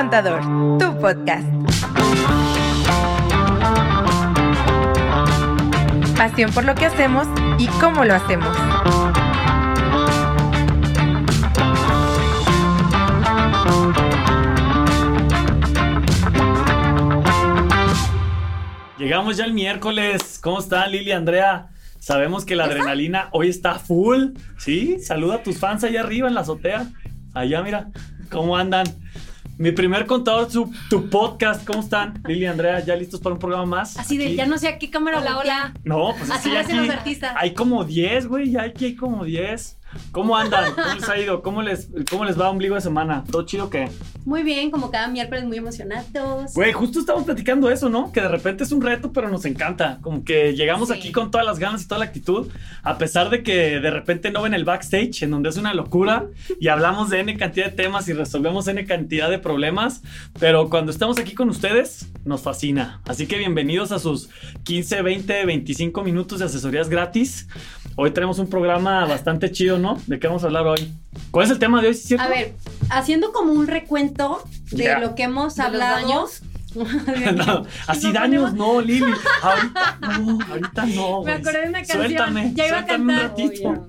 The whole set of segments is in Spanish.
Contador, tu podcast. Pasión por lo que hacemos y cómo lo hacemos. Llegamos ya el miércoles. ¿Cómo están, Lili, Andrea? Sabemos que la adrenalina hoy está full. ¿Sí? Saluda a tus fans allá arriba en la azotea. Allá, mira. ¿Cómo andan? Mi primer contador, su, tu podcast. ¿Cómo están? Lili, Andrea, ¿ya listos para un programa más? Así de, Aquí. ya no sé a qué cámara Hola, voltea. hola. No, pues Así sí, lo hacen los artistas. Hay como 10, güey. Ya aquí hay como 10. ¿Cómo andan? ¿Cómo les ha ido? ¿Cómo les, ¿Cómo les va ombligo de semana? ¿Todo chido o qué? Muy bien, como cada miércoles, muy emocionados. Güey, justo estamos platicando eso, ¿no? Que de repente es un reto, pero nos encanta. Como que llegamos Sí. aquí con todas las ganas y toda la actitud, a pesar de que de repente no ven el backstage, en donde es una locura, y hablamos de N cantidad de temas y resolvemos N cantidad de problemas, pero cuando estamos aquí con ustedes, nos fascina. Así que bienvenidos a sus 15, 20, 25 minutos de asesorías gratis. Hoy tenemos un programa bastante chido, ¿no? ¿De qué vamos a hablar hoy? ¿Cuál es el tema de hoy? A ver, haciendo como un recuento de lo que hemos ¿De los hablado. daños? No, así daños, ponemos- no, Lili. Ahorita no, ahorita no. Me acordé de una canción. Suéltame, Ya iba a suéltame un cantar. ratito.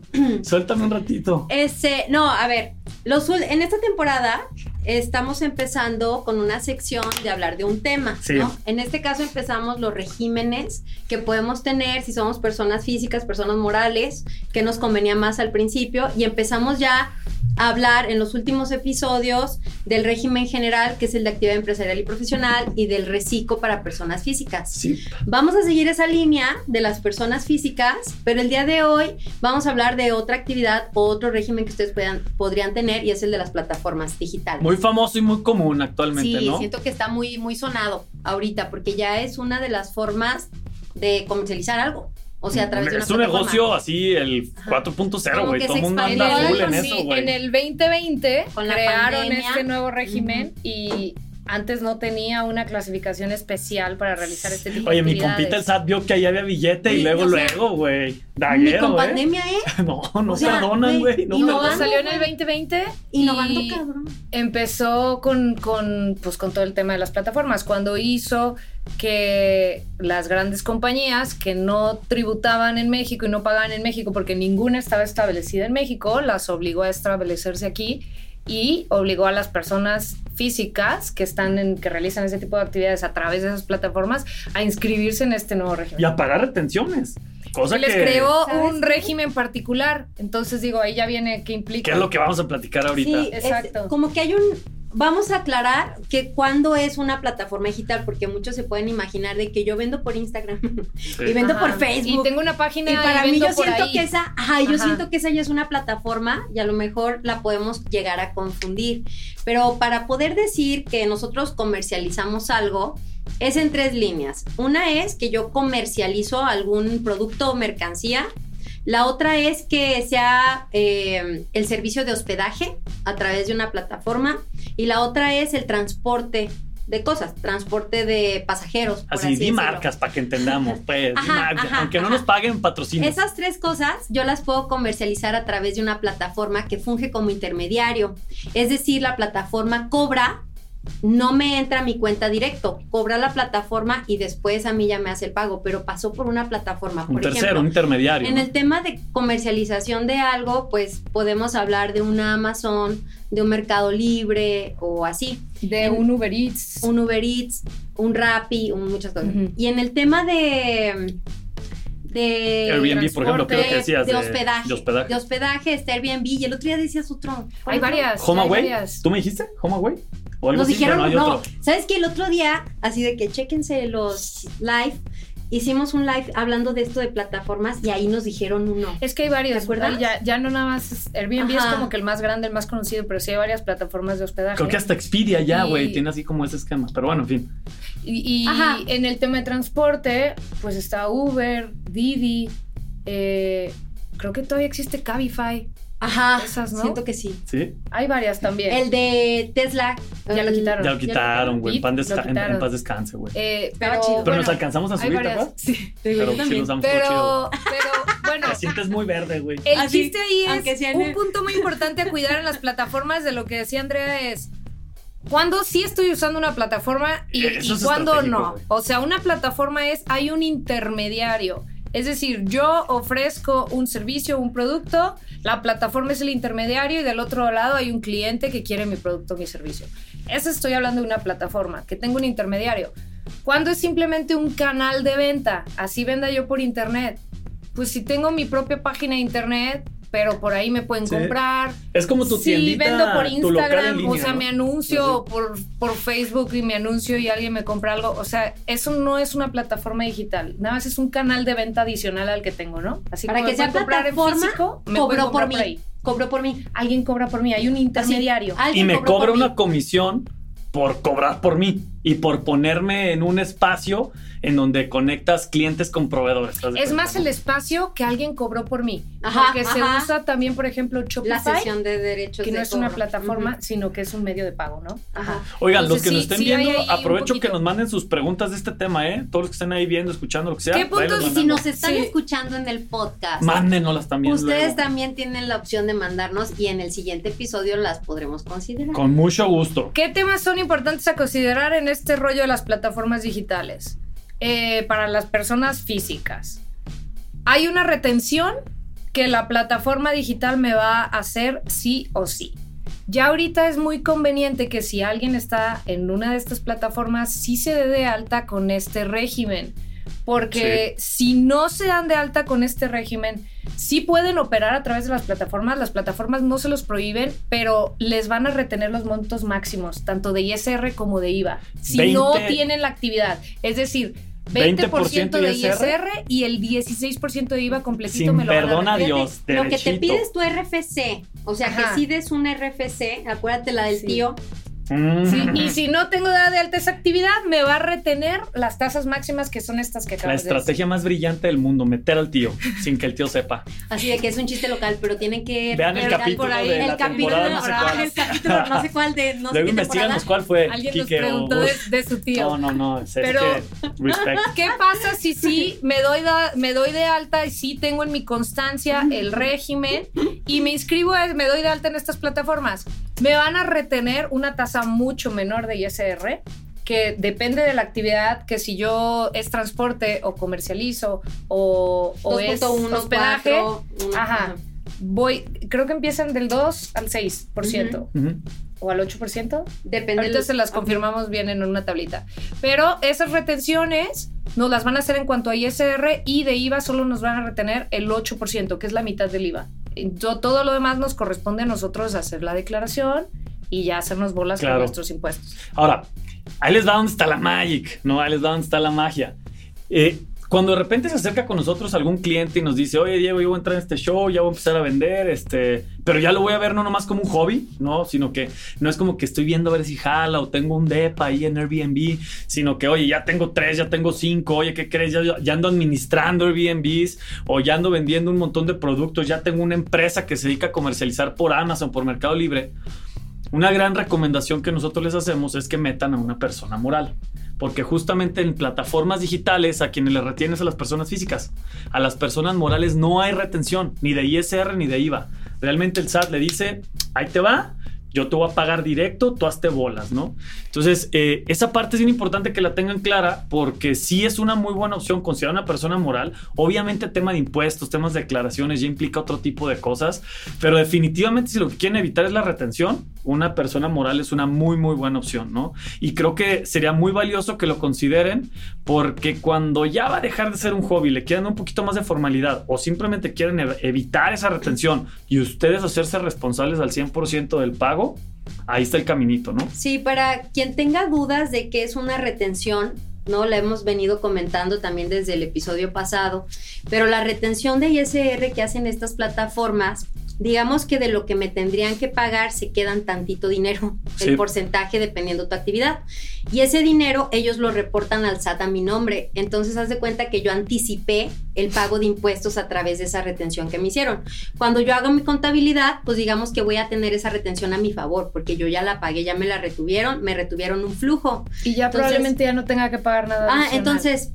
Suéltame un ratito. Este, no, a ver, los, en esta temporada estamos empezando con una sección de hablar de un tema, Sí. ¿no? En este caso empezamos los regímenes que podemos tener si somos personas físicas, personas morales, que nos convenía más al principio y empezamos ya a hablar en los últimos episodios del régimen general, que es el de actividad empresarial y profesional, y del reciclo para personas físicas. Sí. Vamos a seguir esa línea de las personas físicas, pero el día de hoy vamos a hablar de otra actividad o otro régimen que ustedes puedan- podrían tener y es el de las plataformas digitales. Muy famoso y muy común actualmente, sí, ¿no? siento que está muy, muy sonado ahorita porque ya es una de las formas de comercializar algo. O sea, a través de una es un negocio así, el Ajá. 4.0, Como güey. Todo el mundo anda full en Sí, eso, güey. en el 2020 Con la crearon pandemia. este nuevo régimen y antes no tenía una clasificación especial para realizar este tipo Oye, de mi actividades. compita el SAT vio que ahí había billete y luego, o sea, luego, güey. Ni Daguero, con ¿eh? pandemia, ¿eh? No, no O sea, perdonan, güey. No perdonan. Salió en el 2020 Innovando, y cabrón. empezó con, con, pues, con todo el tema de las plataformas. Cuando hizo que las grandes compañías que no tributaban en México y no pagaban en México porque ninguna estaba establecida en México, las obligó a establecerse aquí y obligó a las personas físicas que están en, que realizan ese tipo de actividades a través de esas plataformas a inscribirse en este nuevo régimen. Y a pagar retenciones. Cosa Y les que, creó ¿Sabes un qué? régimen particular. Entonces digo, ahí ya viene qué implica. que es lo que vamos a platicar ahorita. Sí, es Exacto. como que hay un. Vamos a aclarar que cuando es una plataforma digital, porque muchos se pueden imaginar de que yo vendo por Instagram Sí. y vendo por. Facebook. Y tengo una página Y para mí yo siento ahí. que esa, ajá, yo Ajá. siento que esa ya es una plataforma y a lo mejor la podemos llegar a confundir. Pero para poder decir que nosotros comercializamos algo, es en tres líneas. Una es que yo comercializo algún producto o mercancía. La otra es que sea eh, el servicio de hospedaje a través de una plataforma. Y la otra es el transporte de cosas, transporte de pasajeros. por Así, así di marcas para que entendamos, pues. di Ajá, marcas, ajá, aunque no nos paguen patrocinio. Esas tres cosas yo las puedo comercializar a través de una plataforma que funge como intermediario. Es decir, la plataforma cobra, no me entra a mi cuenta directo, cobra la plataforma y después a mí ya me hace el pago, pero pasó por una plataforma. Un Por tercero, ejemplo, un intermediario. en ¿no? el tema de comercialización de algo, pues podemos hablar de una Amazon, de un Mercado Libre o así de un Uber Eats. un Uber Eats, un Rappi, un- muchas cosas. Y en el tema de de Airbnb, por ejemplo, creo que de- decías. de hospedaje, De hospedaje. de hospedaje, está Airbnb y el otro día decías otro. ¿Cuál Hay varias. varias. ¿Tú me dijiste? ¿Homaway? ¿O algo Nos así? dijeron, hay no, otro. ¿sabes qué? El otro día, así de que chéquense los live, hicimos un live hablando de esto de plataformas y ahí nos dijeron uno. Es que hay varios, ¿Te acuerdas? Ya, ya no nada más. Airbnb es como que el más grande, el más conocido, pero sí hay varias plataformas de hospedaje. Creo que hasta Expedia ya, Y- güey, tiene así como ese esquema. Pero bueno, en fin. Y, y Ajá. en el tema de transporte, pues está Uber, Didi, eh, creo que todavía existe Cabify. Ajá, Esas, ¿no? siento que sí. ¿Sí? Hay varias también. El de Tesla. Ya lo quitaron. Ya lo quitaron, güey. En, en- en paz descanse, güey. Eh, pero, chido. Pero bueno, nos alcanzamos a subir, ¿te varias. acuerdas? Sí, Pero sí los damos chido. Pero, pero, bueno, Te sientes muy verde, güey. El Así, chiste ahí es sea un el- punto muy importante a cuidar en las plataformas de lo que decía Andrea es ¿Cuándo sí estoy usando una plataforma y, y estratégico, no? O sea, una plataforma es, hay un intermediario. Es decir, yo ofrezco un servicio, un producto, la plataforma es el intermediario y del otro lado hay un cliente que quiere mi producto mi servicio. Eso estoy hablando de una plataforma, que tengo un intermediario. ¿Cuándo es simplemente un canal de venta? Así venda yo por internet. Pues si tengo mi propia página de internet, pero por ahí me pueden Sí. comprar. Es como tu Sí, tiendita, vendo por tu local en Instagram, línea, o sea, ¿no? me anuncio por, por Facebook y me anuncio y alguien me compra algo. O sea, eso no es una plataforma digital, nada más es un canal de venta adicional al que tengo, ¿no? Así Para que sea en plataforma, físico, me cobró por mí. por ahí. Cobró por mí. Alguien cobra por mí, hay un intermediario. Así, Y me cobra mí. una comisión por cobrar por mí y por ponerme en un espacio en donde conectas clientes con proveedores. ¿estás de Es más no? el espacio que alguien cobró por mí. Ajá, porque se usa también, por ejemplo, La Shopify, sesión de derechos que no de es una plataforma, sino que es un medio de pago, ¿no? Ajá. Oigan, los que nos estén sí viendo, aprovecho que nos manden sus preguntas de este tema, ¿eh? Todos los que estén ahí viendo, escuchando, lo que sea. ¿Qué puntos- Y si nos están Sí. escuchando en el podcast, Mándenoslas también. ustedes luego. también tienen la opción de mandarnos y en el siguiente episodio las podremos considerar. Con mucho gusto. ¿Qué temas son importantes a considerar en este rollo de las plataformas digitales? Eh, para las personas físicas. Hay una retención que la plataforma digital me va a hacer sí o sí. Ya ahorita es muy conveniente que si alguien está en una de estas plataformas, sí se dé de alta con este régimen. Porque si no se dan de alta con este régimen, sí pueden operar a través de las plataformas. Las plataformas no se los prohíben, pero les van a retener los montos máximos, tanto de ISR como de IVA, si no 20. tienen la actividad. Es decir, 20%, 20% de ISR ISR y el 16% de IVA completito Sin me lo van perdón a a. Dios. Lo que te pides tu RFC, o sea Ajá. que si des un RFC, acuérdate la del Sí. tío. Sí, y si no tengo dada de alta esa actividad, me va a retener las tasas máximas que son estas que La acabas de decir. estrategia más brillante del mundo, meter al tío sin que el tío sepa. así de que es un chiste local, pero tienen que Vean el ver capítulo por ahí de el la capítulo, temporada no sé cuál. el capítulo no sé cuál de no Luego investiganos cuál fue. Alguien Quique nos o- preguntó de, de su tío. No, no, no. Es, es Pero- que. Respect. ¿Qué pasa si sí me doy, da- me doy de alta y sí tengo en mi constancia el régimen y me inscribo, a- me doy de alta en estas plataformas? Me van a retener una tasa mucho menor de ISR que depende de la actividad, que si yo es transporte o comercializo o, o es 2.1, hospedaje, 4, uno, ajá. voy, creo que empiezan del 2 al 6% Ujú. o al 8%. Depende Ahorita se las confirmamos bien en una tablita. Pero esas retenciones nos las van a hacer en cuanto a ISR y de IVA solo nos van a retener el 8%, que es la mitad del IVA. Todo lo demás nos corresponde a nosotros hacer la declaración y ya hacernos bolas Claro. con nuestros impuestos. Ahora, ahí les va donde está la magic, ¿no? Ahí les va donde está la magia. Eh, cuando de repente se acerca con nosotros algún cliente y nos dice, oye Diego, yo voy a entrar en este show, ya voy a empezar a vender, este, pero ya lo voy a ver no nomás como un hobby, ¿no? Sino que no es como que estoy viendo a ver si jala o tengo un DEPA ahí en Airbnb, sino que, oye, ya tengo tres, ya tengo cinco, oye, ¿qué crees? Ya, ya ando administrando Airbnbs o ya ando vendiendo un montón de productos, ya tengo una empresa que se dedica a comercializar por Amazon, por Mercado Libre. Una gran recomendación que nosotros les hacemos es que metan a una persona moral. Porque justamente en plataformas digitales a quienes les retienes a las personas físicas, a las personas morales no hay retención, ni de ISR ni de IVA. Realmente el SAT le dice, ahí te va, yo te voy a pagar directo, tú hazte bolas, ¿no? Entonces, eh, esa parte es bien importante que la tengan clara porque sí es una muy buena opción considerar una persona moral. Obviamente tema de impuestos, temas de declaraciones ya implica otro tipo de cosas, pero definitivamente si lo que quieren evitar es la retención, una persona moral es una muy, muy buena opción, ¿no? Y creo que sería muy valioso que lo consideren porque cuando ya va a dejar de ser un hobby, le quieran un poquito más de formalidad o simplemente quieren ev- evitar esa retención y ustedes hacerse responsables al 100% del pago, ahí está el caminito, ¿no? Sí, para quien tenga dudas de qué es una retención, ¿no? La hemos venido comentando también desde el episodio pasado, pero la retención de ISR que hacen estas plataformas, digamos que de lo que me tendrían que pagar se quedan tantito dinero, Sí. el porcentaje dependiendo tu actividad. Y ese dinero ellos lo reportan al SAT a mi nombre. Entonces haz de cuenta que yo anticipé el pago de impuestos a través de esa retención que me hicieron. Cuando yo haga mi contabilidad, pues digamos que voy a tener esa retención a mi favor, porque yo ya la pagué, ya me la retuvieron, me retuvieron un flujo. Y ya Entonces- probablemente ya no tenga que pagar nada. Ah, adicional. entonces,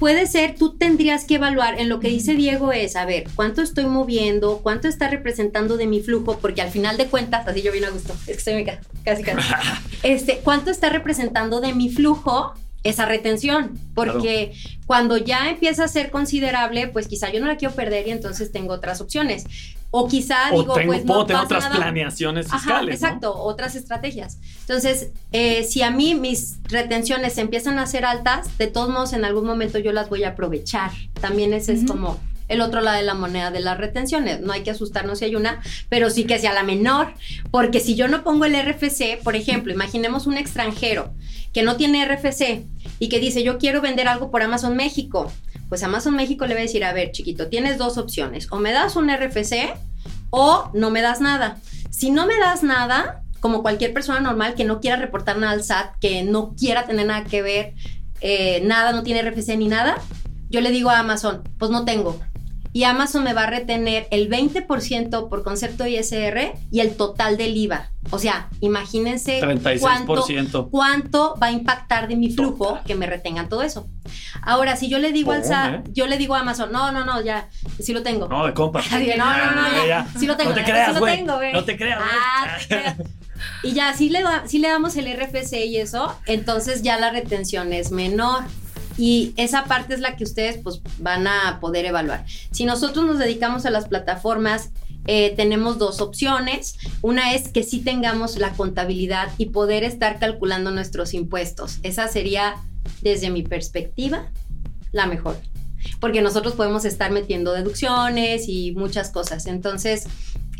puede ser, tú tendrías que evaluar, en lo que dice Diego es, a ver, ¿cuánto estoy moviendo? ¿Cuánto está representando de mi flujo? Porque al final de cuentas, así yo vine a gusto, es que estoy casi casi. Este, ¿cuánto está representando de mi flujo? esa retención, porque cuando ya empieza a ser considerable, pues quizá yo no la quiero perder y entonces tengo otras opciones. O quizá digo, pues puedo tener otras planeaciones fiscales. exacto, otras estrategias. Entonces, eh, si a mí mis retenciones empiezan a ser altas, de todos modos en algún momento yo las voy a aprovechar. También ese es como el otro lado de la moneda de las retenciones. No hay que asustarnos si hay una, pero sí que sea la menor, porque si yo no pongo el RFC, por ejemplo, imaginemos un extranjero que no tiene RFC y que dice, yo quiero vender algo por Amazon México, pues Amazon México le va a decir, a ver, chiquito, tienes dos opciones, o me das un RFC o no me das nada. Si no me das nada, como cualquier persona normal que no quiera reportar nada al SAT, que no quiera tener nada que ver, eh, nada, no tiene RFC ni nada, yo le digo a Amazon, pues no tengo y Amazon me va a retener el 20% por concepto ISR y el total del IVA. O sea, imagínense Cuánto, cuánto, va a impactar de mi flujo que me retengan todo eso. Ahora, si yo le digo al SAT, yo le digo a Amazon, no, no, no, ya, sí lo tengo. No, de compa. no, no, no, ya, sí lo tengo. No te creas, güey. No te creas, ah, Y ya, si le, si le damos el RFC y eso, entonces ya la retención es menor y esa parte es la que ustedes pues van a poder evaluar. Si nosotros nos dedicamos a las plataformas, eh, tenemos dos opciones. Una es que sí tengamos la contabilidad y poder estar calculando nuestros impuestos. Esa sería, desde mi perspectiva, la mejor. Porque nosotros podemos estar metiendo deducciones y muchas cosas. Entonces,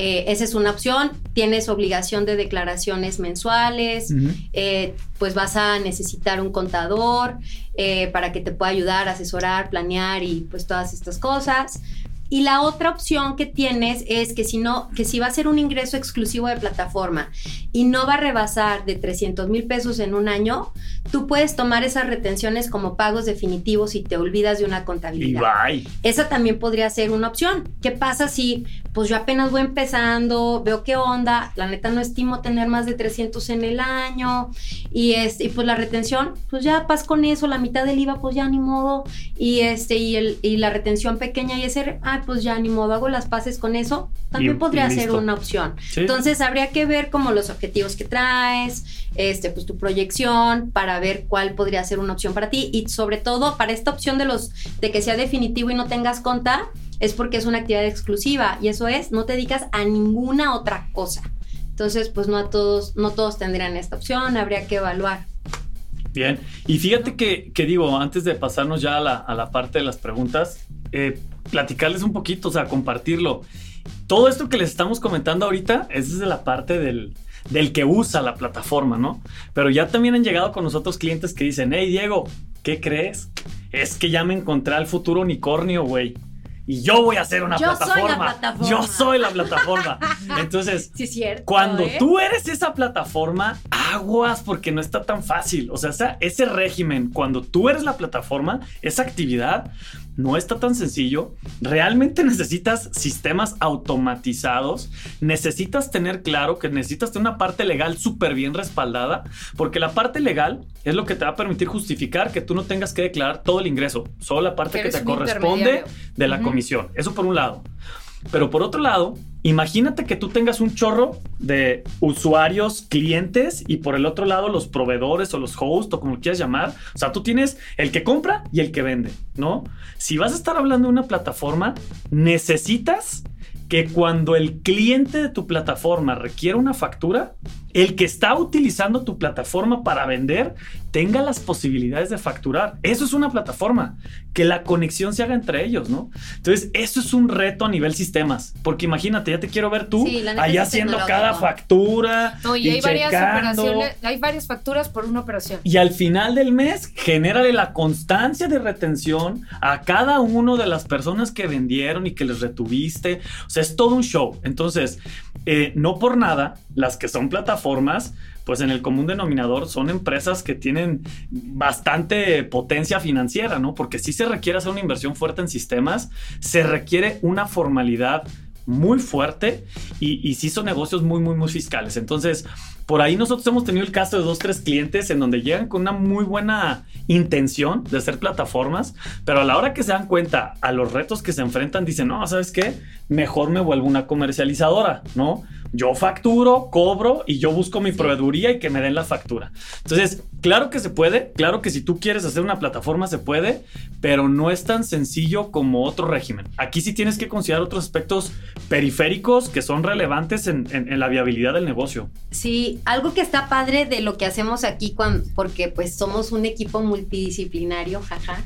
eh, esa es una opción. Tienes obligación de declaraciones mensuales, eh, pues vas a necesitar un contador eh, para que te pueda ayudar, asesorar, planear y pues todas estas cosas. Y la otra opción que tienes es que si no, que si va a ser un ingreso exclusivo de plataforma y no va a rebasar de 300 mil pesos en un año, tú puedes tomar esas retenciones como pagos definitivos y te olvidas de una contabilidad. Esa también podría ser una opción. ¿Qué pasa si pues yo apenas voy empezando, veo qué onda, la neta no estimo tener más de 300 en el año y, este, y pues la retención, pues ya pas con eso, la mitad del IVA pues ya ni modo y este y, el, y la retención pequeña y ese, ah pues ya ni modo, hago las pases con eso, también podría ser una opción. Entonces habría que ver como los objetivos que traes, este pues tu proyección para ver cuál podría ser una opción para ti y sobre todo para esta opción de los de que sea definitivo y no tengas conta es porque es una actividad exclusiva y eso es, no te dedicas a ninguna otra cosa. Entonces, pues no a todos, no todos tendrían esta opción, habría que evaluar. Bien, y fíjate que, digo, antes de pasarnos ya a la, parte de las preguntas, eh, platicarles un poquito, o sea, compartirlo. Todo esto que les estamos comentando ahorita es desde la parte del, del que usa la plataforma, ¿no? Pero ya también han llegado con nosotros clientes que dicen, hey Diego, ¿qué crees? Es que ya me encontré al futuro unicornio, güey y yo voy a hacer una plataforma. Yo soy la plataforma. Entonces, cuando ¿eh? tú eres esa plataforma, aguas porque no está tan fácil. O sea, ese régimen, cuando tú eres la plataforma, esa actividad no está tan sencillo. Realmente necesitas sistemas automatizados. Necesitas tener claro que necesitas tener una parte legal súper bien respaldada, porque la parte legal es lo que te va a permitir justificar que tú no tengas que declarar todo el ingreso, solo la parte que, te corresponde de la comisión. Eso por un lado. Pero por otro lado, imagínate que tú tengas un chorro de usuarios, clientes y por el otro lado los proveedores o los hosts o como quieras llamar. O sea, tú tienes el que compra y el que vende, ¿no? Si vas a estar hablando de una plataforma, necesitas que cuando el cliente de tu plataforma requiere una factura, el que está utilizando tu plataforma para vender tenga las posibilidades de facturar. Eso es una plataforma, que la conexión se haga entre ellos, ¿no? Entonces, eso es un reto a nivel sistemas, porque imagínate, ya te quiero ver tú allá haciendo cada factura. No, y, hay varias operaciones, hay varias facturas por una operación. Y al final del mes, genérale la constancia de retención a cada uno de las personas que vendieron y que les retuviste. O sea, es todo un show. Entonces, eh, no por nada, las que son plataformas, pues en el común denominador son empresas que tienen bastante potencia financiera, ¿no? Porque si se requiere hacer una inversión fuerte en sistemas, se requiere una formalidad muy fuerte y, y sí son negocios muy, muy, muy fiscales. Entonces, por ahí nosotros hemos tenido el caso de dos, tres clientes en donde llegan con una muy buena intención de hacer plataformas, pero a la hora que se dan cuenta a los retos que se enfrentan, dicen, no, ¿sabes qué? Mejor me vuelvo una comercializadora, ¿no? Yo facturo, cobro y yo busco mi proveeduría y que me den la factura. Entonces, claro que se puede, claro que si tú quieres hacer una plataforma se puede, pero no es tan sencillo como otro régimen. Aquí sí tienes que considerar otros aspectos periféricos que son relevantes en, en- en la viabilidad del negocio. Sí, algo que está padre de lo que hacemos aquí, porque pues somos un equipo multidisciplinario, jaja.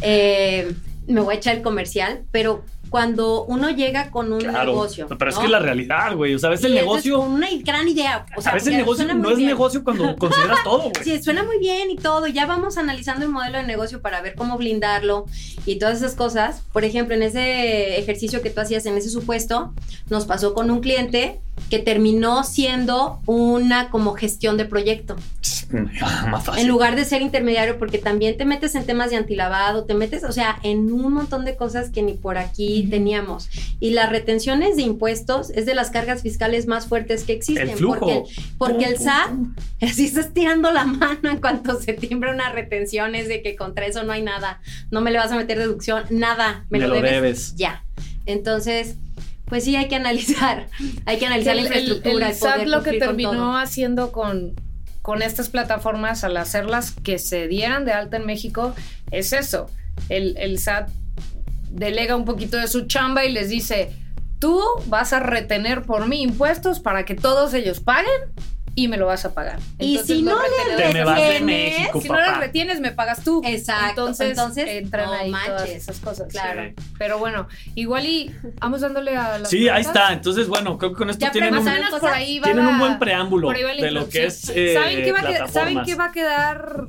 Eh, me voy a echar el comercial, pero cuando uno llega con un Claro, negocio. pero es que es la realidad, güey. O sea, a veces Y el es negocio, con una gran idea. O sea, a veces el negocio no es bien. negocio cuando consideras todo, güey. Sí, suena muy bien y todo. Ya vamos analizando el modelo de negocio para ver cómo blindarlo y todas esas cosas. Por ejemplo, en ese ejercicio que tú hacías, en ese supuesto, nos pasó con un cliente que terminó siendo una como gestión de proyecto. Más fácil. En lugar de ser intermediario, porque también te metes en temas de antilavado, te metes, o sea, en un montón de cosas que ni por aquí teníamos. Y las retenciones de impuestos es de las cargas fiscales más fuertes que existen. El flujo. Porque, porque el SAT, así estás tirando la mano en cuanto se timbra una retención, es de que contra eso no hay nada. No me le vas a meter deducción, nada. Me, Me lo, lo debes, debes. Ya. Entonces, pues sí hay que analizar. Hay que analizar la el, el- infraestructura. el SAT lo que con terminó haciendo con, con estas plataformas al hacerlas que se dieran de alta en México es eso. El, el SAT delega un poquito de su chamba y les dice, tú vas a retener por mí impuestos para que todos ellos paguen y me lo vas a pagar. Y si no le Te me vas de retienes, México, si no lo retienes, me pagas tú. Exacto. Entonces, Entonces, entran no ahí todas esas cosas. Claro. Sí. Pero bueno, igual y vamos dándole a las Sí, ahí está. Entonces, bueno, creo que con esto Ya tienen un, por ahí va tienen la- un buen preámbulo por ahí va la de lo que es. eh, ¿Saben, qué va a quedar, ¿Saben plataformas. qué va a quedar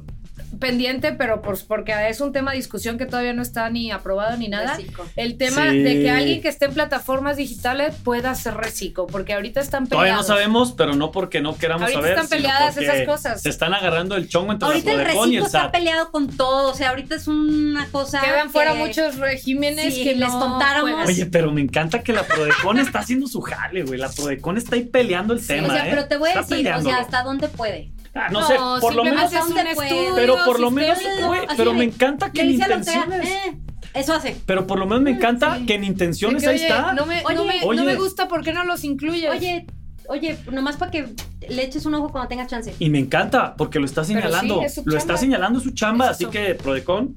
pendiente? Pero por- porque es un tema de discusión que todavía no está ni aprobado ni nada. Reciclo. El tema Sí. de que alguien que esté en plataformas digitales pueda hacer reciclo, porque ahorita están peleados. Todavía no sabemos, pero no porque no queramos Ahorita saber. están sino peleadas esas cosas. Se están agarrando el chongo entre Ahorita la el Prodecon y reciclo el está peleado con todo. O sea, ahorita es una cosa. Quedan que- fuera muchos regímenes Sí, que les no contáramos. Oye, pero me encanta que la Prodecon está haciendo su jale, güey. La Prodecon está ahí peleando el tema. o sea, ¿eh? pero te voy a Está decir, o sea, hasta dónde puede. Ah, no, sé, por lo menos. es un estudio, Pero por lo menos, güey, pero me encanta que en intenciones. eh, eso hace. Pero por lo menos me encanta sí. que en intenciones que, ahí oye, está. No me, Oye, no me- no oye. me gusta, ¿por qué no los incluyes? Oye, oye, nomás para que le eches un ojo cuando tengas chance. Y me encanta porque lo está sí, señalando. es lo está señalando su chamba. Es así que Prodecon,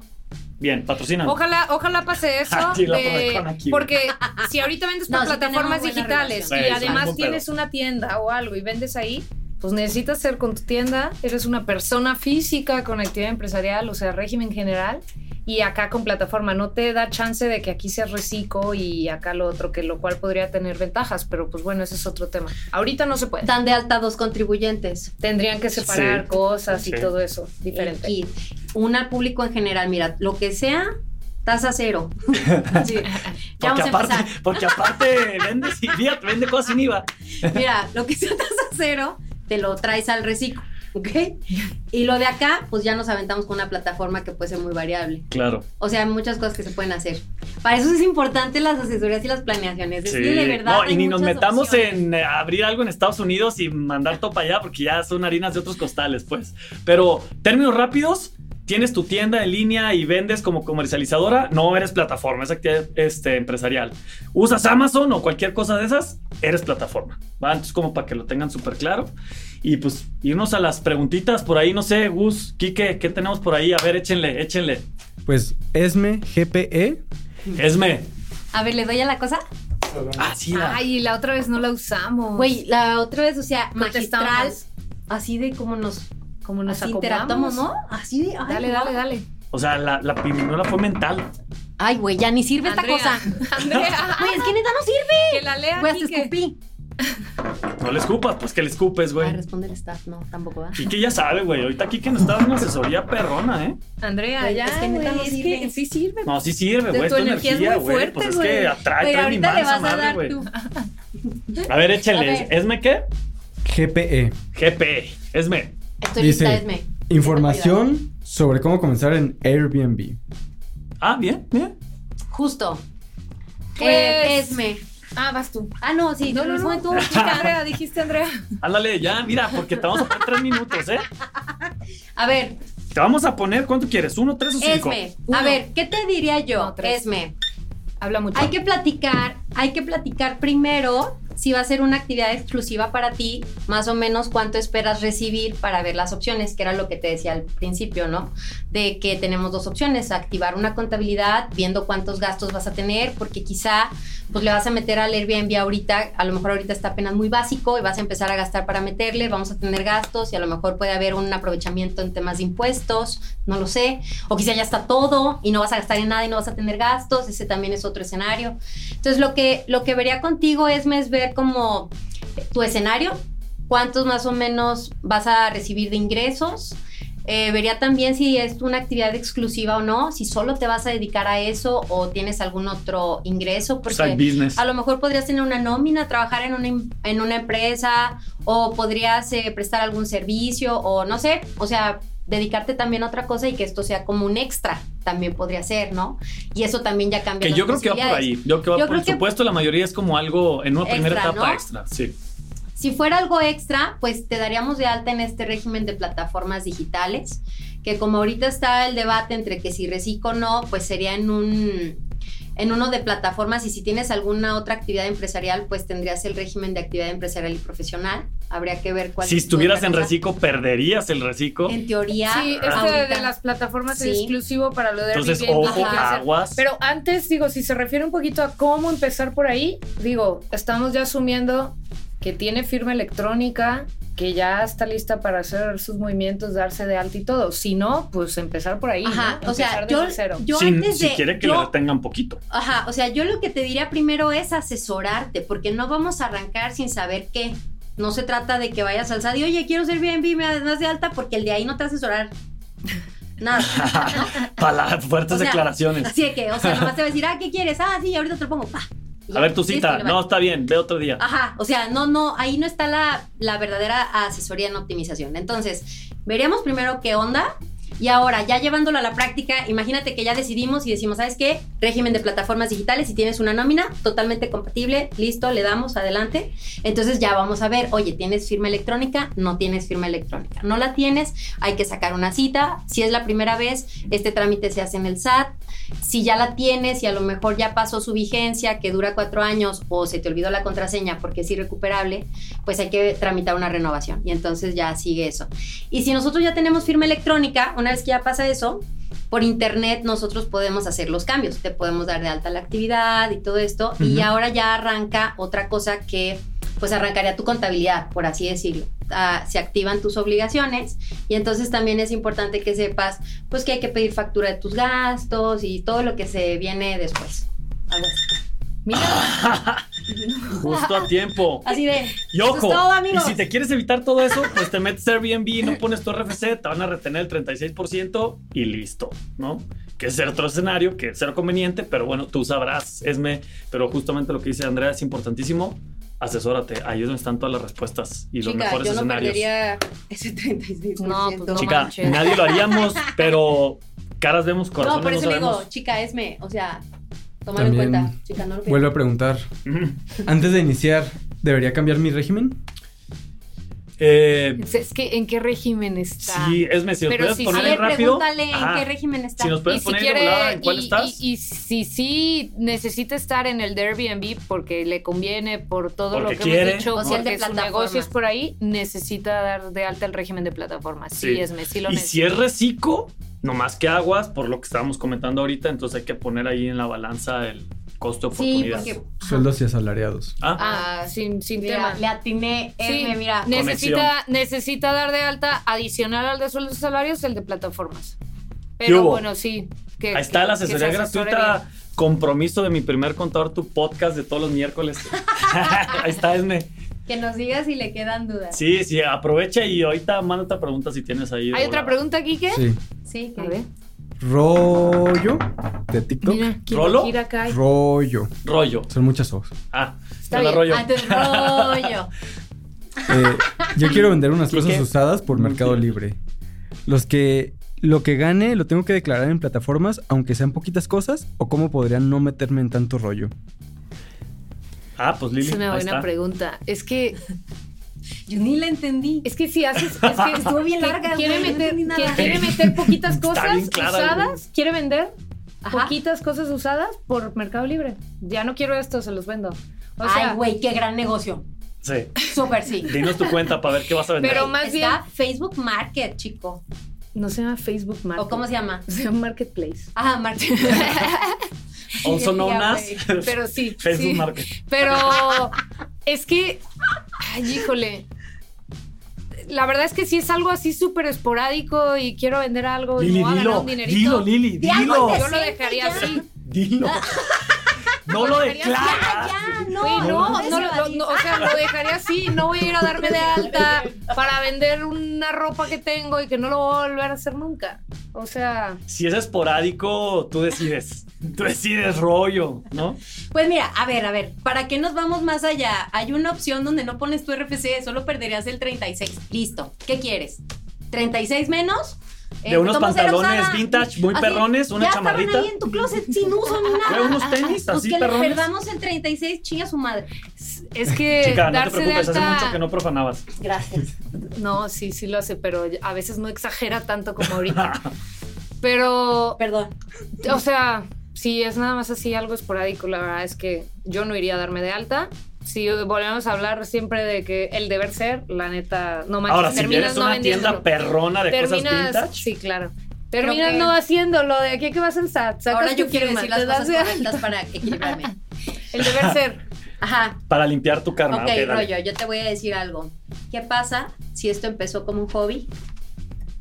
bien, patrocinan. Ojalá, ojalá pase eso. Sí, la de- aquí, porque si ahorita vendes por No, plataformas digitales relación. y además tienes una tienda o algo y vendes ahí, pues necesitas ser con tu tienda, eres una persona física con actividad empresarial, o sea, régimen general. Y acá con plataforma no te da chance de que aquí seas reciclo y acá lo otro, que lo cual podría tener ventajas, pero pues bueno, ese es otro tema. Ahorita no se puede. Dan de alta dos contribuyentes. Tendrían que separar Sí. cosas y Sí. todo eso diferente. kit. Una público en general, mira, lo que sea, tasa cero. Sí. Ya Porque vamos a aparte, empezar. porque aparte vende, vende cosas sin IVA. Mira, lo que sea tasa cero, te lo traes al reciclo, ¿ok? Y lo de acá, pues ya nos aventamos con una plataforma que puede ser muy variable. Claro. O sea, hay muchas cosas que se pueden hacer. Para eso es importante las asesorías y las planeaciones. Es Sí. que de verdad. No, hay y ni nos metamos opciones. en eh, abrir algo en Estados Unidos y mandar todo para allá porque ya son harinas de otros costales, pues. Pero, términos rápidos, tienes tu tienda en línea y vendes como comercializadora, no eres plataforma, es actividad este, empresarial. Usas Amazon o cualquier cosa de esas, eres plataforma. ¿va? Entonces, como para que lo tengan súper claro. Y pues, irnos a las preguntitas por ahí, no sé, Gus, Quique, ¿qué tenemos por ahí? A ver, échenle, échenle. Pues ESME GPE. Esme. A ver, le doy a la cosa. Ah, sí, la- Ay, la otra vez no la usamos. Güey, la otra vez, o sea, magistral, así de como nos, como nos así interactuamos, ¿no? Así de. ay, Dale, no. dale, dale. O sea, la, la fue mental. Ay, güey, ya ni sirve esta cosa. Andrea, Güey, es que neta no sirve. que la lea Güey, hasta escupí. No le escupas, pues que le escupes, Va a güey. responder staff, no, tampoco va. Quique ya sabe, güey. Ahorita Quique nos está dando una asesoría perrona, ¿eh? Andrea, Güey, ya, es que neta güey, no es sirve. que sí sirve. No, sí sirve, güey. tu Es tu energía es muy güey. fuerte, Pues es güey. que atrae, Pero trae mi ahorita le vas a madre, dar güey. tú. A ver, échale. A ver. ¿Esme qué? GPE. GP. Esme. Estoy Dice, lista, Esme. Información sobre cómo comenzar en Airbnb. Ah, bien, bien. Justo. Pues- Eh, Esme. Ah, vas tú. Ah, no, sí, No, no, no. tú, Dijiste chica. Andrea, dijiste Andrea. Ándale, ya, mira, porque te vamos a poner tres minutos, ¿eh? A ver, Te vamos a poner, ¿cuánto quieres? ¿Uno, tres o cinco? Esme, Uno. a ver, ¿qué te diría yo? No, tres. Esme, Habla mucho. hay que platicar, hay que platicar primero si va a ser una actividad exclusiva para ti, más o menos cuánto esperas recibir para ver las opciones, que era lo que te decía al principio, ¿no? De que tenemos dos opciones, activar una contabilidad viendo cuántos gastos vas a tener, porque quizá pues le vas a meter al Airbnb ahorita, a lo mejor ahorita está apenas muy básico y vas a empezar a gastar para meterle, vamos a tener gastos y a lo mejor puede haber un aprovechamiento en temas de impuestos, no lo sé, o quizá ya está todo y no vas a gastar en nada y no vas a tener gastos, ese también es otro escenario. Entonces lo que, lo que vería contigo es, es ver como tu escenario, cuántos más o menos vas a recibir de ingresos. Eh, vería también si es una actividad exclusiva o no, si solo te vas a dedicar a eso o tienes algún otro ingreso, porque Side business. a lo mejor podrías tener una nómina, trabajar en una, en una empresa o podrías eh, prestar algún servicio o no sé, o sea, dedicarte también a otra cosa y que esto sea como un extra, también podría ser, ¿no? Y eso también ya cambia. Que las yo creo que va por ahí. Yo, que va, Yo por creo que- supuesto, la mayoría es como algo en una primera etapa ¿no? extra. Sí. Si fuera algo extra, pues te daríamos de alta en este régimen de plataformas digitales, que como ahorita está el debate entre que si reciclo o no, pues sería en un en uno de plataformas y si tienes alguna otra actividad empresarial, pues tendrías el régimen de actividad empresarial y profesional. Habría que ver cuál Si es tu estuvieras en reciclo, perderías el reciclo. En teoría, Sí, este ahorita- de las plataformas Sí. es exclusivo para lo de Entonces, Airbnb, ojo, aguas. Pero antes, digo, si se refiere un poquito a cómo empezar por ahí, digo, estamos ya asumiendo que tiene firma electrónica, que ya está lista para hacer sus movimientos, darse de alta y todo. Si no, pues empezar por ahí. Ajá, ¿no? o sea, yo, cero. yo Sin- antes si de quiere que yo- le retengan poquito. Ajá, o sea, yo lo que te diría primero es asesorarte, porque no vamos a arrancar sin saber qué. No se trata de que vayas al SAT y, oye, quiero ser BNB, me das de alta, porque el de ahí no te va a asesorar nada. Para fuertes O sea, declaraciones. Así de que, o sea, nomás te va a decir, ah, ¿qué quieres? Ah, sí, ahorita te lo pongo. Pa. A ver tu cita. No, está bien, ve otro día. Ajá, o sea, no, no, ahí no está la, la verdadera asesoría en optimización. Entonces, veríamos primero qué onda. Y ahora, ya llevándolo a la práctica, imagínate que ya decidimos y decimos, ¿sabes qué? Régimen de plataformas digitales, si tienes una nómina totalmente compatible, listo, le damos, adelante. Entonces ya vamos a ver, oye, ¿tienes firma electrónica? No tienes firma electrónica. No la tienes, hay que sacar una cita. Si es la primera vez, este trámite se hace en el SAT. Si ya la tienes y a lo mejor ya pasó su vigencia, que dura cuatro años, o se te olvidó la contraseña porque es irrecuperable, pues hay que tramitar una renovación. Y entonces ya sigue eso. Y si nosotros ya tenemos firma electrónica, una vez que ya pasa eso, por internet nosotros podemos hacer los cambios. Te podemos dar de alta la actividad y todo esto. Y Ujú. ahora ya arranca otra cosa que pues arrancaría tu contabilidad, por así decirlo. Ah, se activan tus obligaciones y entonces también es importante que sepas pues que hay que pedir factura de tus gastos y todo lo que se viene después. Algo así. Mira, Justo a tiempo. Así de... Y eso ojo, es y si te quieres evitar todo eso, pues te metes a Airbnb y no pones tu RFC, te van a retener el 36% y listo, ¿no? Que es otro escenario, que es cero conveniente, pero bueno, tú sabrás, Esme, pero justamente lo que dice Andrea es importantísimo. Asesórate, ahí es donde están todas las respuestas y los mejores yo no escenarios. perdería ese 36%. No, pues no. Chica, manches. nadie lo haríamos, pero caras vemos, corazones No, por no, eso le digo, chica, esme, o sea, tómalo en También cuenta, chica, no lo Vuelvo a preguntar. Antes de iniciar, ¿debería cambiar mi régimen? Eh, es que ¿en qué régimen está? sí, Esme, si nos Pero puedes si- poner en rápido. pregúntale Ajá. en qué régimen está. Si nos puedes y si poner en quiere, volada, ¿en cuál y, estás? y- y si sí necesita estar en el de Airbnb porque le conviene por todo Porque lo que quiere. hemos dicho, O sea, el de su negocio es por ahí, necesita dar de alta el régimen de plataformas. Sí, Sí. es me, sí lo y si es reciclo, no más que aguas, por lo que estábamos comentando ahorita, entonces hay que poner ahí en la balanza el costo de Sí, oportunidad. porque... Sueldos y asalariados. Ah, Ah, sin, sin Mira, tema. le atiné, Sí, esme, mira. necesita, necesita dar de alta adicional al de sueldos y salarios el de plataformas. ¿Qué Pero bueno, sí. que- ahí está que- la asesoría gratuita. Compromiso de mi primer contador, tu podcast de todos los miércoles. ahí está, Esme. Que nos diga si le quedan dudas. Sí, sí, aprovecha y ahorita manda otra pregunta si tienes ahí. ¿Hay otra pregunta, Kike? Sí. Sí, que... A ver. Rollo de TikTok. Mira, quién ¿Rolo? acá. Rollo. Rollo. Son muchas ojos. Ah, Está bien. rollo. Ah, rollo. Eh, yo quiero vender unas ¿Qué, cosas qué? usadas por Mercado. Libre. Los que lo que gane lo tengo que declarar en plataformas, aunque sean poquitas cosas, o cómo podrían no meterme en tanto rollo. Ah, pues Lili. Es una buena está. pregunta. Es que, Yo ni la entendí. es que si haces, es que Estuvo bien larga, quiere güey, meter, nada. quiere meter poquitas cosas bien clara, usadas, quiere vender Ajá. poquitas cosas usadas por Mercado Libre. Ya no quiero esto, se los vendo. O sea, Ay, güey, qué gran negocio. Sí. Súper sí. Dinos tu cuenta para ver qué vas a vender. Pero más Está Facebook Market, chico. no se llama Facebook Market. ¿O cómo se llama? Se llama Marketplace. Ah, Market. also known as. Pero sí. Facebook sí. Market. Pero es que, ay, híjole. La verdad es que si es algo así súper esporádico y quiero vender algo y me voy a ganar dilo. un dinerito. Dilo, Lili, dilo. Yo lo dejaría Ya. así. Dilo. No lo dejaría declaras. ya, no. Güey, no, no, no, evadir. no, o sea, lo dejaría así. No voy a ir a darme de alta para vender una ropa que tengo y que no lo voy a volver a hacer nunca. O sea, Si es esporádico, tú decides. Tú decides rollo, ¿no? Pues mira, a ver, a ver, ¿para qué nos vamos más allá? Hay una opción donde no pones tu RFC, solo perderías el 36. Listo. ¿Qué quieres? ¿36 menos? De Eh, unos ¿cómo será pantalones vintage muy Así, perrones, una ya chamarrita. estaban ahí en tu closet sin uso ni nada. Unos tenis Pues así que le perrones. perdamos el 36, chinga su madre. Es que Chica, no te darse de preocupes, hace alta- mucho que no profanabas. Gracias. No, sí, sí lo hace, pero a veces no exagera tanto como ahorita. Pero, Perdón. o sea, si es nada más así algo esporádico, la verdad es que yo no iría a darme de alta. Si volvemos a hablar siempre de que el deber ser, la neta, no manches, Ahora, si terminas no una tienda perrona de cosas Terminas, vintage, sí, claro. Terminas que- no haciéndolo de aquí que vas al SAT. Ahora yo quiero decir las cosas correctas para equilibrarme. El deber ser. Ajá. para limpiar tu karma. Ok, ok, dale. rollo, yo te voy a decir algo. ¿Qué pasa si esto empezó como un hobby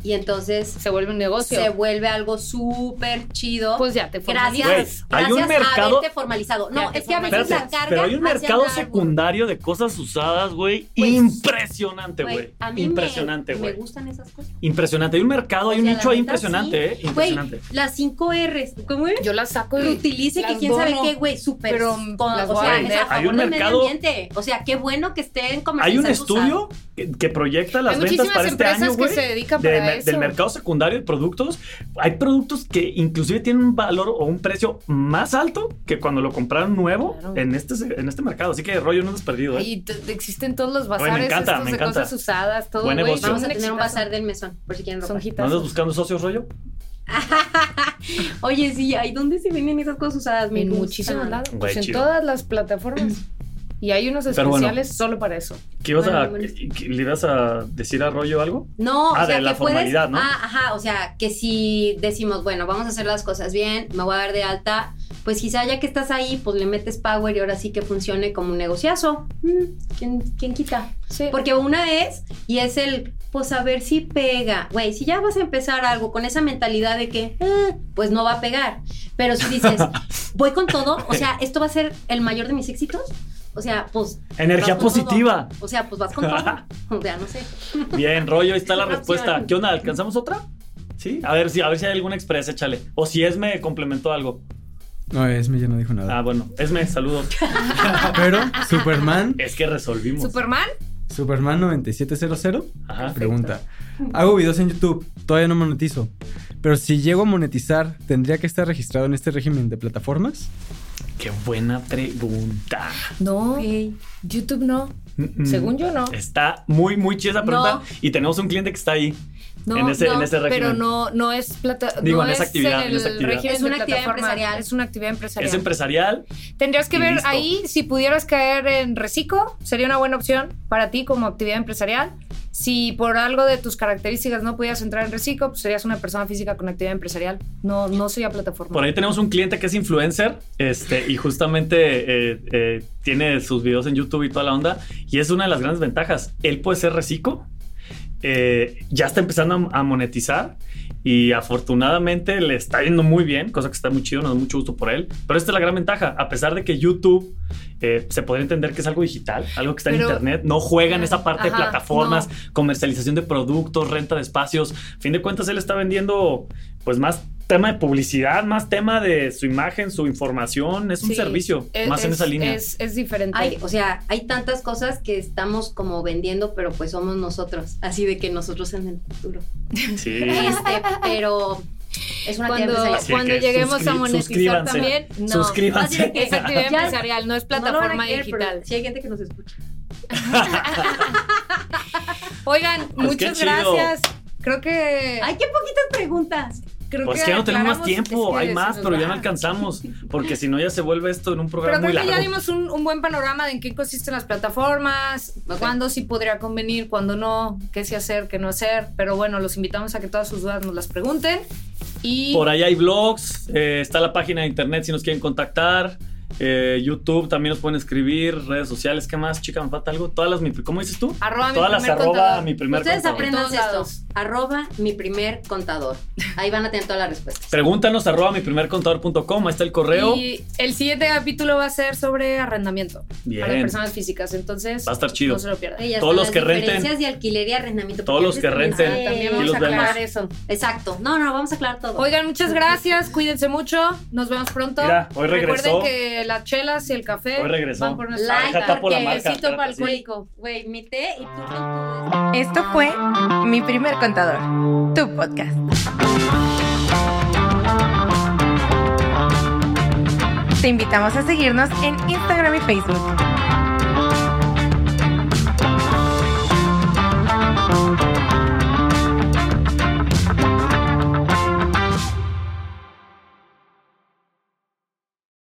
y entonces Se vuelve un negocio. se vuelve algo súper chido? pues ya te Gracias, formalizas. Güey, hay un gracias mercado- a haberte formalizado. No, es que a veces Espérate, la carga pero hay un mercado secundario de cosas usadas, güey. Pues, impresionante, Güey, güey. a mí Impresionante, güey. me gustan esas cosas. Impresionante. Hay un mercado, hay O un nicho ahí impresionante, sí. ¿eh? Impresionante. Güey, las 5 R's, ¿cómo es? Yo las saco y Reutilice que quién sabe qué, güey, súper. Pero con- las o sea, vender. es a Hay favor un del mercado- medio ambiente. O sea, qué bueno que estén Hay un comercializando estudio que, que proyecta las Hay ventas para este año, que se dedican de- para eso. Del mercado secundario de productos. Hay productos que inclusive tienen un valor o un precio más alto que cuando lo compraron nuevo Claro. en, este, en este mercado. Así que rollo no es perdido, ¿eh? Y existen todos los Güey, me bazares encanta, estos me de encanta. cosas usadas, todo, Buen negocio. Vamos a tener un bazar del mesón, por si quieren ropa. Son ¿No andas buscando socios, rollo? Oye, sí, ¿hay dónde se venden esas cosas usadas? Me En muchísimos lados. Pues en chido. todas las plataformas. Y hay unos Pero bueno. especiales solo para eso. ¿Qué ibas Bueno, a, bueno. ¿Le ibas a decir a rollo algo? No, Ah, o sea, de la que puedes- formalidad, ¿no? Ah, ajá, o sea, que si decimos, bueno, vamos a hacer las cosas bien, me voy a dar de alta, pues quizá ya que estás ahí, pues le metes power y ahora sí que funcione como un negociazo. Mm, ¿quién, quién quita? Sí. Porque una es, y es el, pues a ver si pega. Güey, si ya vas a empezar algo con esa mentalidad de que, "Ah", pues no va a pegar. Pero si dices, voy con todo, o sea, esto va a ser el mayor de mis éxitos. O sea, pues. Energía todo. positiva. O sea, pues vas con todo. O sea, no sé. Bien, rollo, ahí está la respuesta. ¿Qué onda? ¿Alcanzamos otra? Sí, a ver si, a ver si hay alguna expresa, échale. O si es me complementó algo. No, Esme ya no dijo nada. Ah, bueno, Esme, saludos. Pero Superman, Es que resolvimos. ¿Superman? Superman 9700 Ajá. pregunta. Hago videos en YouTube, todavía no monetizo. Pero si llego a monetizar, ¿tendría que estar registrado en este régimen de plataformas? Qué buena pregunta. No. YouTube no. Según yo, no. Está muy, muy chida esa pregunta. No. Y tenemos un cliente que está ahí. No, en ese- no, en ese régimen. Pero no, no es plata. Digo, no en esa es actividad, en el esa actividad. régimen Es una actividad empresarial. Es una actividad empresarial. Es empresarial. Tendrías que ver listo. ahí si pudieras caer en Recico, sería una buena opción para ti como actividad empresarial. Si por algo de tus características no pudieras entrar en Recico, pues serías una persona física con actividad empresarial. No, no sería plataforma. Por ahí tenemos un cliente que es influencer este, y justamente eh, eh, tiene sus videos en YouTube y toda la onda. Y es una de las grandes ventajas. Él puede ser reciclo, eh, ya está empezando a monetizar y afortunadamente le está yendo muy bien, cosa que está muy chido, nos da mucho gusto por él. Pero esta es la gran ventaja, a pesar de que YouTube eh, se podría entender que es algo digital, algo que está en internet, no juega en esa parte de plataformas, comercialización de productos, renta de espacios. A fin de cuentas, él está vendiendo pues más tema de publicidad, más tema de su imagen, su información, es un Sí, servicio, es- más en es- esa línea. Es, es diferente. Hay, o sea, hay tantas cosas que estamos como vendiendo, pero pues somos nosotros. Así de que nosotros en el futuro. Sí. Este, pero Es una Cuando, cuando que lleguemos a monetizar también, no. Suscríbanse. Que- Es actividad Ya- empresarial, no es No plataforma creer, digital. Sí hay gente que nos escucha. Oigan, Pues muchas gracias. Creo que. Ay, qué poquitas preguntas. Creo Pues que que ya no tenemos más tiempo, es que hay más, pero ya no alcanzamos, porque si no ya se vuelve esto en un Pero programa muy creo que largo. ya dimos un, un buen panorama de en qué consisten las plataformas, Ok. cuándo sí podría convenir, cuándo no, qué sí hacer, qué no hacer. Pero bueno, los invitamos a que todas sus dudas nos las pregunten. Y Por ahí hay blogs, eh, está la página de internet si nos quieren contactar. Eh, YouTube también nos pueden escribir, redes sociales, ¿qué más, chica? ¿Me falta algo? Todas las, mi- ¿cómo dices tú? arroba mi Todas las primer arroba contador. mi primer Ustedes contador. aprendan esto. Arroba mi primer contador. Ahí van a tener todas las respuestas. Pregúntanos arroba mi primer contador.com, ahí está el correo. Y el siguiente capítulo va a ser sobre arrendamiento Bien. para personas físicas. Entonces, Va a estar chido. no se lo pierdan. Y Todos los que renten. de alquiler y arrendamiento. Todos los que renten. También Y vamos a vemos. aclarar eso. Exacto. No, no, vamos a aclarar todo. Oigan, muchas gracias. Cuídense mucho. Nos vemos pronto. Mira, hoy regresó. Recuerden que las chelas y el café Hoy regresó. van por nuestra Like, Deja tapo la porque marca, quesito para alcohólico. Güey, mi té y tú con tu... Esto fue Mi Primer Contador, tu podcast. Te invitamos a seguirnos en Instagram y Facebook.